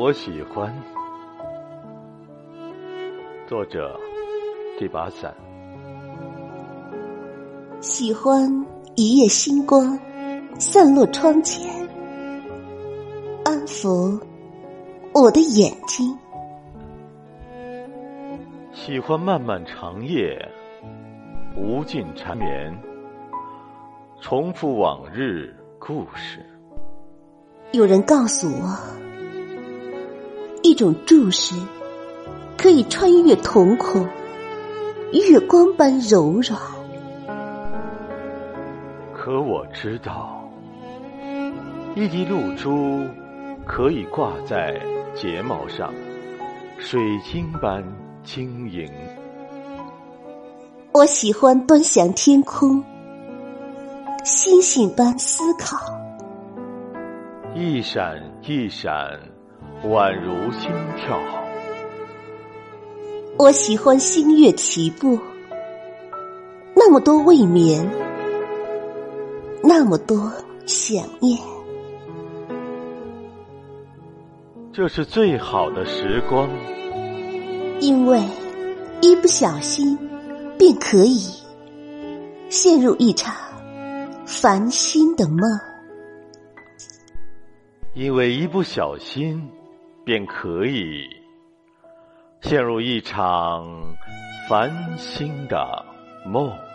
我喜欢。作者：这把伞。喜欢一夜星光散落窗前，安抚我的眼睛。喜欢漫漫长夜，无尽缠绵，重复往日故事。有人告诉我，一种注视可以穿越瞳孔，月光般柔软。可我知道，一滴露珠可以挂在睫毛上，水晶般晶莹。我喜欢端详天空，星星般思考。一闪一闪，宛如心跳。我喜欢星月齐步，那么多未眠，那么多想念。这是最好的时光，因为一不小心便可以陷入一场烦心的梦。因为一不小心，便可以陷入一场繁星的梦。